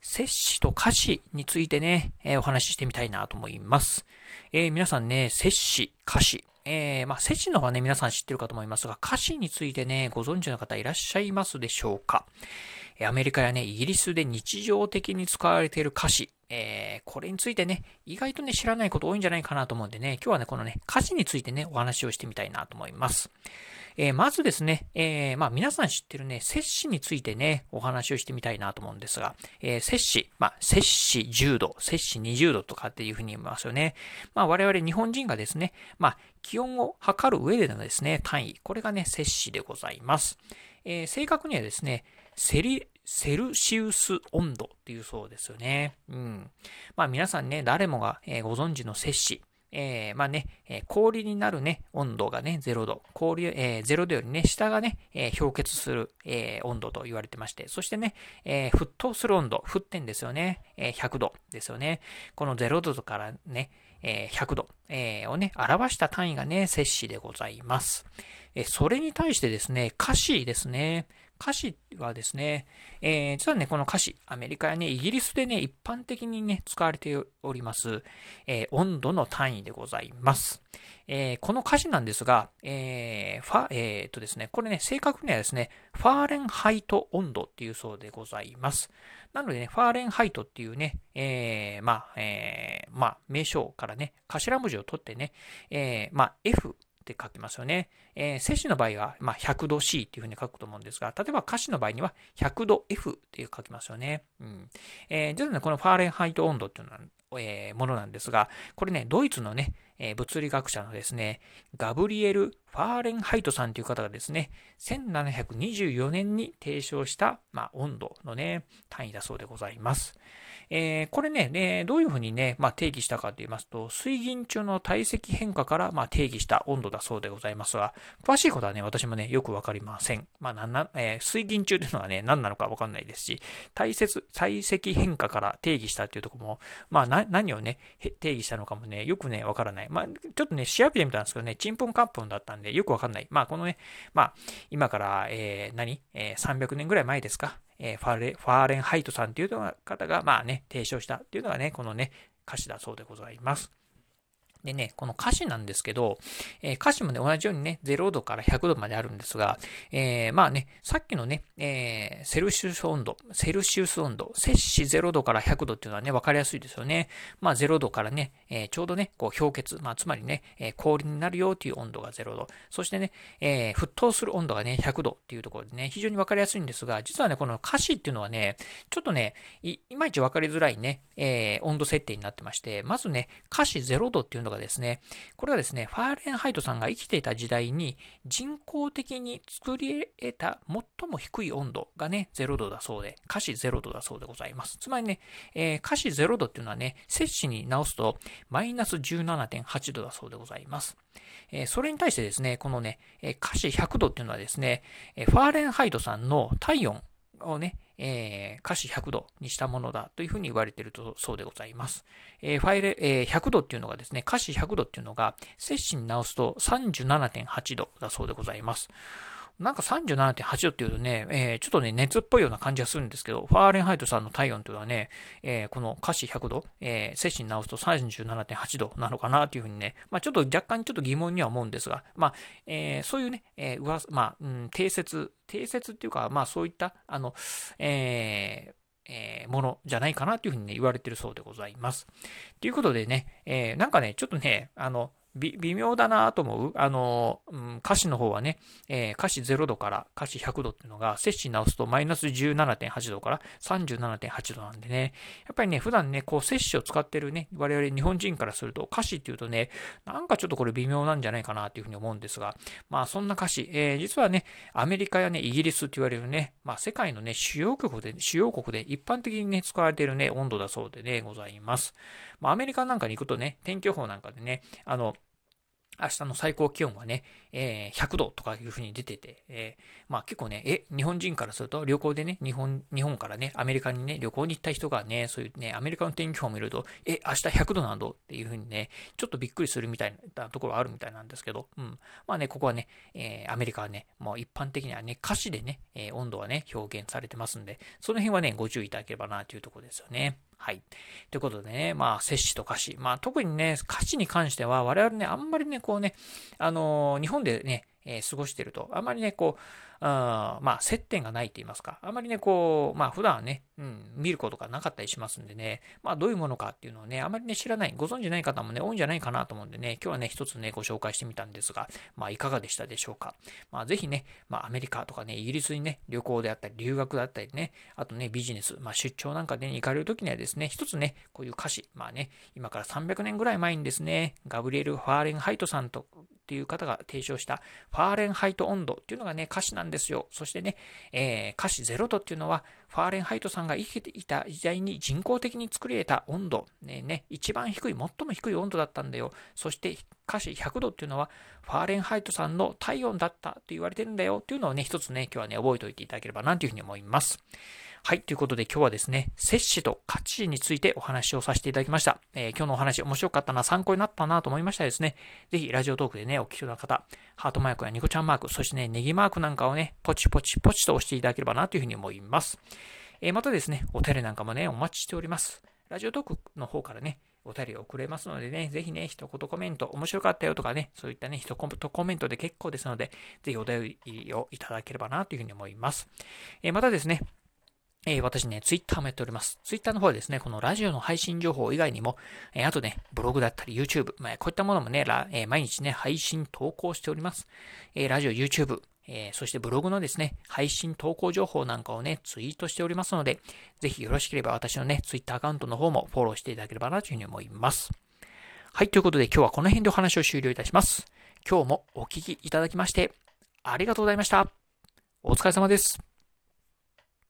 摂氏と歌詞についてね、えー、お話ししてみたいなと思います。えー、皆さんね、摂氏、歌詞、えー、まあ、摂氏の方はね、皆さん知ってるかと思いますが、歌詞についてね、ご存知の方いらっしゃいますでしょうか？アメリカやね、イギリスで日常的に使われている歌詞、えー、これについてね、意外とね、知らないこと多いんじゃないかなと思うんでね、今日はね、このね、歌詞についてね、お話をしてみたいなと思います。えー、まずですね、えー、まあ皆さん知ってるね、摂氏についてね、お話をしてみたいなと思うんですが、えー、摂氏、まあ摂氏10度、摂氏20度とかっていうふうに言いますよね。まあ我々日本人がですね、まあ気温を測る上でのですね、単位、これがね、摂氏でございます。えー、正確にはですね、セリ、セルシウス温度っていうそうですよね。うん。まあ皆さんね、誰もがご存知の摂氏、えー、まあね、え氷になるね、温度がね、0度。氷、えー、0度よりね、下がね、えー、氷結する、え、温度と言われてまして、そしてね、え、沸騰する温度、沸点ですよね、え、100度ですよね。この0度からね、え、100度、え、をね、表した単位がね、摂氏でございます。えそれに対してですね、歌詞ですね。歌詞はですね、えー、実はね、この歌詞、アメリカやね、イギリスでね、一般的にね、使われております、えー、温度の単位でございます。えー、この歌詞なんですが、えー、ファ、えー、とですね、これね、正確にはですね、ファーレンハイト温度っていうそうでございます。なのでね、ファーレンハイトっていうね、えー、まあ、えー、まあ、名称からね、頭文字を取ってね、えー、まあ、F って書きますよね。えー、摂氏の場合は、まあ、100度 C っていうふうに書くと思うんですが、例えば華氏の場合には100度 F っていう書きますよね。うん。えー、実はね、このファーレンハイト温度っていうのは、えー、ものなんですが、これね、ドイツのね、えー、物理学者のですね、ガブリエル・ファーレンハイトさんという方がですね、1724年に提唱した、まあ、温度のね、単位だそうでございます。えー、これね、ね、どういうふうにね、まあ、定義したかと言いますと、水銀中の体積変化から、まあ、定義した温度だそうでございますが、詳しいことはね、私もね、よくわかりません。まあ、なんな、えー、水銀中というのはね、何なのかわかんないですし、体積、体積変化から定義したっていうところも、まあ、何をね、定義したのかもね、よくね、わからない。まあ、ちょっとね、調べてみたんですけどね、ちんぷんかんぷんだったんで、よくわかんない。まあ、このね、まあ、今から、えー、何、えー、300年ぐらい前ですか？えファーレファーレンハイトさんっていう方が、まあね、提唱したっていうのがね、このね、華氏だそうでございます。でね、この華氏なんですけど、えー、華氏もね、同じようにね、0度から100度まであるんですが、えー、まあね、さっきのね、えー、セルシウス温度、セルシウス温度、摂氏0度から100度っていうのはね、わかりやすいですよね。まあ0度からね、えー、ちょうどね、こう氷結、まあつまりね、えー、氷になるよっていう温度が0度。そしてね、えー、沸騰する温度がね、100度っていうところでね、非常にわかりやすいんですが、実はね、この歌詞っていうのはね、ちょっとね、いいまいちわかりづらいね、えー、温度設定になってまして、まずね、歌詞0度っていうのがですね、これはですね、ファーレンハイトさんが生きていた時代に人工的に作り得た最も低い温度がね、0度だそうで、可視0度だそうでございます。つまりね、えー、可視0度っていうのはね、摂氏に直すとマイナス17.8度だそうでございます。えー、それに対してですね、このね、華氏100度っていうのはですね、ファーレンハイトさんの体温をね、えー、華氏100度にしたものだというふうに言われているとそうでございます。えー、ファイル、えー、100度っていうのがですね、華氏100度っていうのが、摂氏に直すと37.8度だそうでございます。なんか37.8度っていうとね、えー、ちょっとね、熱っぽいような感じがするんですけど、ファーレンハイトさんの体温というのはね、えー、この可視100度、えー、摂氏に直すと37.8度なのかなというふうにね、まあちょっと若干ちょっと疑問には思うんですが、まあ、えー、そういうね、えー、噂、まあ、うん、定説、定説っていうか、まあそういった、あの、えー、えー、ものじゃないかなというふうにね、言われてるそうでございます。ということでね、えー、なんかね、ちょっとね、あの、微妙だなと思う。あの、うん、歌詞の方はね、えー、歌詞0度から歌詞100度っていうのが、摂氏直すとマイナス17.8度から37.8度なんでね、やっぱりね、普段ね、こう摂氏を使ってるね、我々日本人からすると歌詞っていうとね、なんかちょっとこれ微妙なんじゃないかなというふうに思うんですが、まあそんな歌詞、えー、実はね、アメリカやね、イギリスって言われるね、まあ世界のね、主要国で、主要国で一般的にね、使われているね、温度だそうでね、ございます。まあアメリカなんかに行くとね、天気予報なんかでね、あの、明日の最高気温はね、えー、100度とかいうふうに出てて、えー、まあ結構ね、え、日本人からすると旅行でね、日本、日本からね、アメリカにね、旅行に行った人がね、そういうね、アメリカの天気予報を見ると、え、明日100度なんだっていうふうにね、ちょっとびっくりするみたいなところあるみたいなんですけど、うん。まあね、ここはね、えー、アメリカはね、もう一般的にはね、歌詞でね、え温度はね、表現されてますんで、その辺はね、ご注意いただければなというところですよね。はい。ということでね、まあ、摂氏と歌詞。まあ、特にね、歌詞に関しては、我々ね、あんまりね、こうね、あのー、日本でね、えー、過ごしてると、あまりね、こう、あまあ、接点がないと言いますか、あまりね、こう、まあ、普段はね、うん、見ることがなかったりしますんでね、まあ、どういうものかっていうのをね、あまりね、知らない、ご存知ない方もね、多いんじゃないかなと思うんでね、今日はね、一つね、ご紹介してみたんですが、まあ、いかがでしたでしょうか。まあ、ぜひね、まあ、アメリカとかね、イギリスにね、旅行であったり、留学だったりね、あとね、ビジネス、まあ、出張なんかで、ね、行かれるときにはですね、一つね、こういう華氏、まあね、今から300年ぐらい前にですね、ガブリエル・ファーレンハイトさんとっていう方が提唱したファーレンハイト温度っていうのがね、華氏なんですよ。そしてね、えー、華氏0度っていうのは、ファーレンハイトさんが生きていた時代に人工的に作り得た温度、ね、ね、一番低い、最も低い温度だったんだよ。そして歌詞100度っていうのは、ファーレンハイトさんの体温だったと言われてるんだよっていうのをね、一つね、今日はね、覚えておいていただければなというふうに思います。はい。ということで今日はですね、摂氏と価値についてお話をさせていただきました。えー、今日のお話面白かったな、参考になったなと思いましたですね。ぜひラジオトークでね、お聞きの方、ハートマークやニコちゃんマーク、そしてね、ネギマークなんかをね、ポチポチポチと押していただければなというふうに思います。えー、またですね、お便りなんかもね、お待ちしております。ラジオトークの方からね、お便りを送れますのでね、ぜひね、一言コメント、面白かったよとかね、そういったね、一言コメントで結構ですので、ぜひお便りをいただければなというふうに思います。えー、またですね、えー、私ね、ツイッターもやっております。ツイッターの方はですね、このラジオの配信情報以外にも、えー、あとね、ブログだったり YouTube、まあ、こういったものもね、えー、毎日ね、配信投稿しております。えラジオ、YouTube、えそしてブログのですね、配信投稿情報なんかをね、ツイートしておりますので、ぜひよろしければ私のね、ツイッターアカウントの方もフォローしていただければなというふうに思います。はい、ということで今日はこの辺でお話を終了いたします。今日もお聴きいただきまして、ありがとうございました。お疲れ様です。